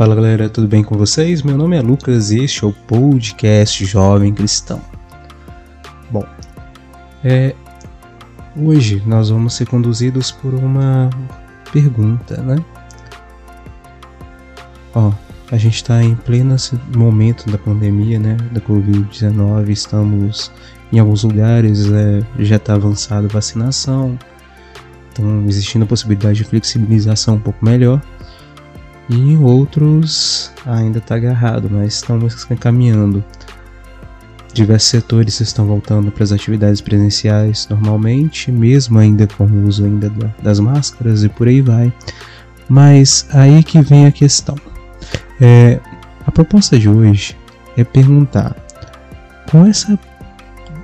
Fala galera, tudo bem com vocês? Meu nome é Lucas e este é o podcast Jovem Cristão. Bom, é, hoje nós vamos ser conduzidos por uma pergunta, né? Ó, a gente está em pleno momento da pandemia, né? Da Covid-19, estamos em alguns lugares, é, já está avançada a vacinação, então existindo a possibilidade de flexibilização um pouco melhor e outros ainda está agarrado, mas estamos caminhando. Diversos setores estão voltando para as atividades presenciais normalmente, mesmo ainda com o uso ainda das máscaras e por aí vai. Mas aí que vem a questão. É, a proposta de hoje é perguntar com essa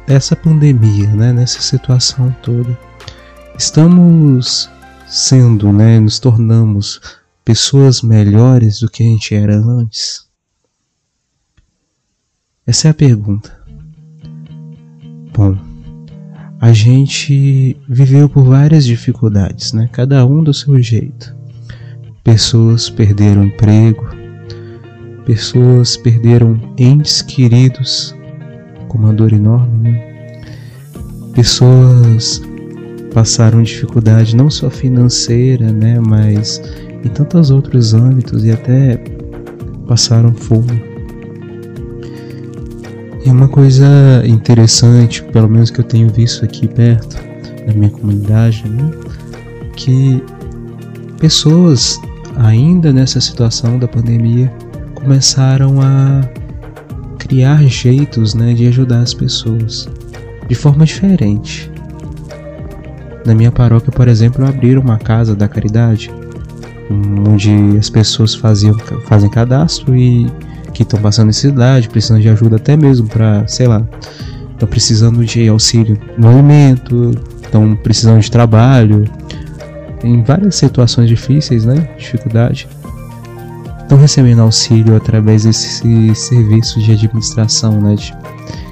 essa pandemia, né, nessa situação toda, estamos sendo, né, nos tornamos pessoas melhores do que a gente era antes? Essa é a pergunta. Bom, a gente viveu por várias dificuldades, né? Cada um do seu jeito. Pessoas perderam emprego, pessoas perderam entes queridos com uma dor enorme, né? Pessoas passaram dificuldade não só financeira, né, mas em tantos outros âmbitos e até passaram fome. E uma coisa interessante, pelo menos que eu tenho visto aqui perto, na minha comunidade, né, que pessoas ainda nessa situação da pandemia começaram a criar jeitos né, de ajudar as pessoas de forma diferente. Na minha paróquia, por exemplo, abriram uma casa da caridade onde as pessoas faziam, fazem cadastro e que estão passando necessidade, precisando de ajuda até mesmo para, sei lá, estão precisando de auxílio no alimento, estão precisando de trabalho, em várias situações difíceis, né, dificuldade, estão recebendo auxílio através desse serviço de administração, né, de,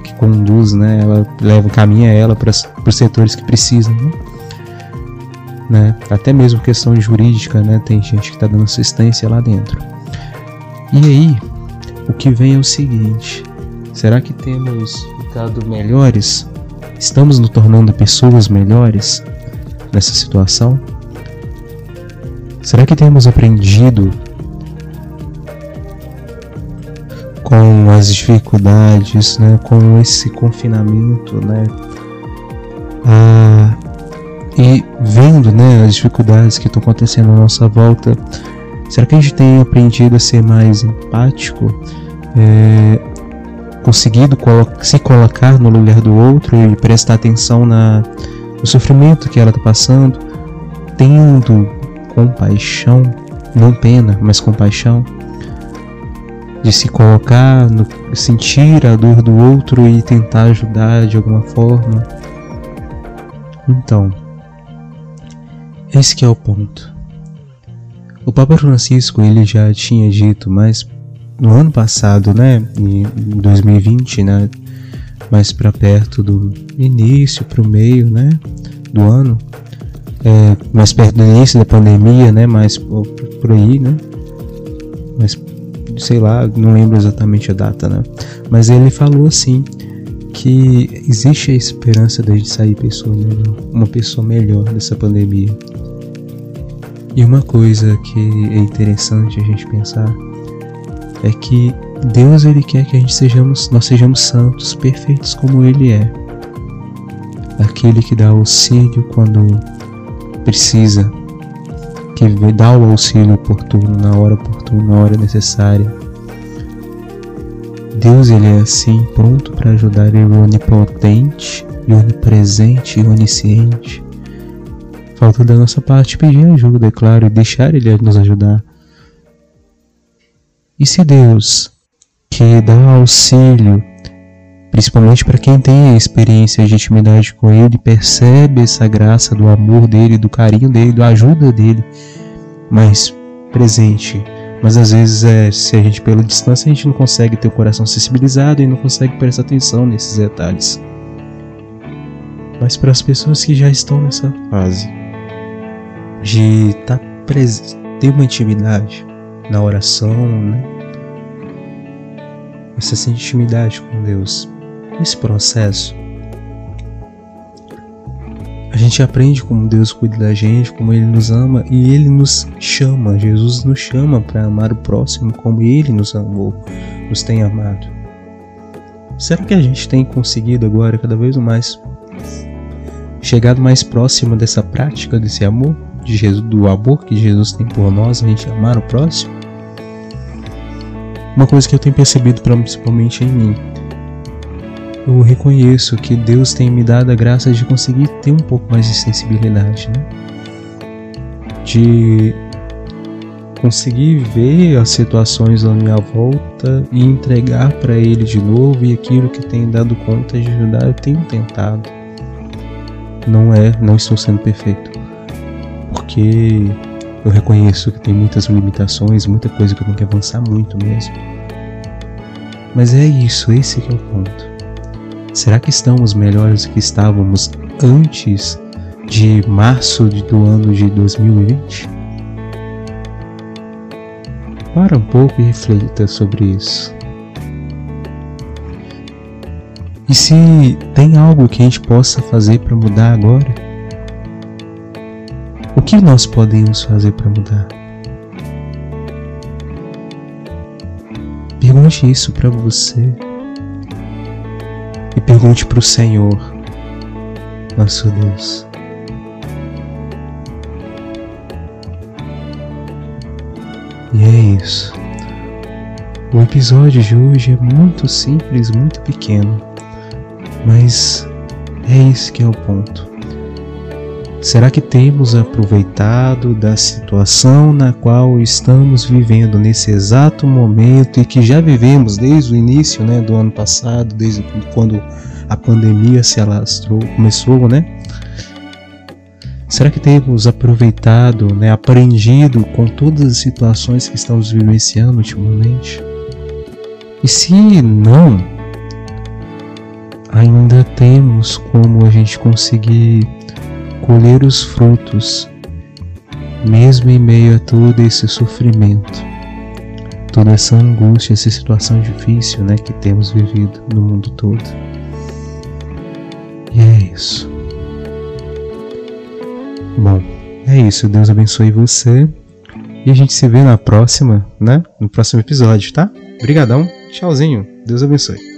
que conduz, né, ela leva, caminha ela para os setores que precisam, né? Né? Até mesmo questão jurídica, né? Tem gente que está dando assistência lá dentro. E aí, o que vem é o seguinte: será que temos ficado melhores? Estamos nos tornando pessoas melhores nessa situação? Será que temos aprendido com as dificuldades, né, com esse confinamento, né, a e vendo né, as dificuldades que estão acontecendo à nossa volta, será que a gente tem aprendido a ser mais empático? É, conseguido colo se colocar no lugar do outro e prestar atenção na, no sofrimento que ela está passando, tendo compaixão, não pena, mas compaixão, de se colocar, no, sentir a dor do outro e tentar ajudar de alguma forma. Então, esse é o ponto. O Papa Francisco ele já tinha dito, mas no ano passado, né, em 2020, né, mais para perto do início, para o meio, né, do ano, é, mais perto do início da pandemia, né, mais por, por aí, né, mas sei lá, não lembro exatamente a data, né, mas ele falou assim que existe a esperança de a gente sair pessoa melhor, uma pessoa melhor dessa pandemia. E uma coisa que é interessante a gente pensar é que Deus ele quer que a gente sejamos, nós sejamos santos, perfeitos como ele é. Aquele que dá auxílio quando precisa, que dá o auxílio oportuno na hora oportuna, na hora necessária. Deus ele é assim, pronto para ajudar, ele é onipotente, e onipresente e onisciente Falta da nossa parte pedir ajuda, é claro, e deixar Ele nos ajudar. E se Deus, que dá auxílio, principalmente para quem tem a experiência de intimidade com Ele, percebe essa graça do amor dele, do carinho dele, da ajuda dele, mais presente. Mas às vezes, é, se a gente pela distância, a gente não consegue ter o coração sensibilizado e não consegue prestar atenção nesses detalhes. Mas para as pessoas que já estão nessa fase, de tá ter uma intimidade, na oração, né? Essa intimidade com Deus. Nesse processo, a gente aprende como Deus cuida da gente, como Ele nos ama e Ele nos chama. Jesus nos chama para amar o próximo como Ele nos amou, nos tem amado. Será que a gente tem conseguido agora cada vez mais chegado mais próximo dessa prática, desse amor, de Jesus, do amor que Jesus tem por nós, a gente amar o próximo? Uma coisa que eu tenho percebido principalmente em mim, eu reconheço que Deus tem me dado a graça de conseguir ter um pouco mais de sensibilidade, né? De conseguir ver as situações à minha volta e entregar para Ele de novo e aquilo que tenho dado conta de ajudar, eu tenho tentado não é, não estou sendo perfeito. Porque eu reconheço que tem muitas limitações, muita coisa que eu tenho que avançar muito mesmo. Mas é isso, esse é o ponto. Será que estamos melhores do que estávamos antes de março do ano de 2020? Para um pouco e reflita sobre isso. E se tem algo que a gente possa fazer para mudar agora? O que nós podemos fazer para mudar? Pergunte isso para você. Pergunte para o Senhor, nosso Deus. E é isso. O episódio de hoje é muito simples, muito pequeno mas é esse que é o ponto. Será que temos aproveitado da situação na qual estamos vivendo nesse exato momento e que já vivemos desde o início né, do ano passado, desde quando a pandemia se alastrou, começou, né? Será que temos aproveitado, né, aprendido com todas as situações que estamos vivenciando ultimamente? E se não, ainda temos como a gente conseguir colher os frutos, mesmo em meio a todo esse sofrimento, toda essa angústia, essa situação difícil né, que temos vivido no mundo todo. E é isso. Bom, é isso. Deus abençoe você. E a gente se vê na próxima, né? No próximo episódio, tá? Obrigadão. Tchauzinho. Deus abençoe.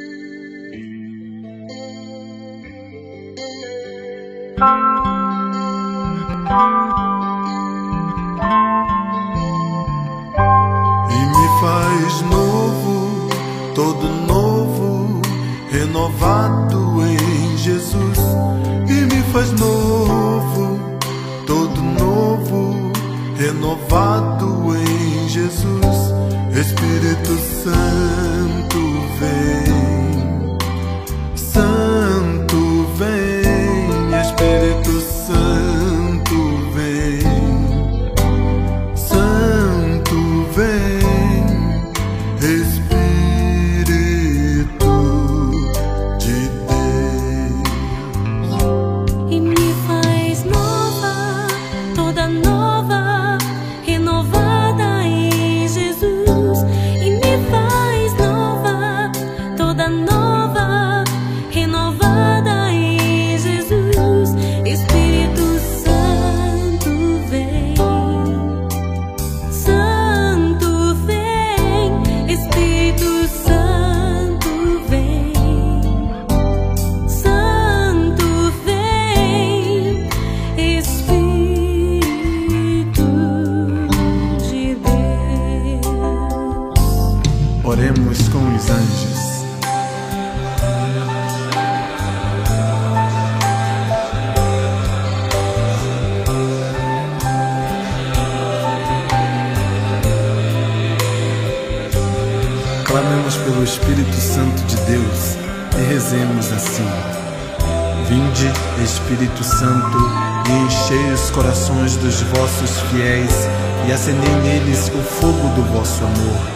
Renovado em Jesus. E me faz novo, todo novo, renovado em Jesus. Espírito Santo vem, Oremos com os anjos. Clamemos pelo Espírito Santo de Deus e rezemos assim. Vinde, Espírito Santo, e enchei os corações dos vossos fiéis e acendei neles o fogo do vosso amor.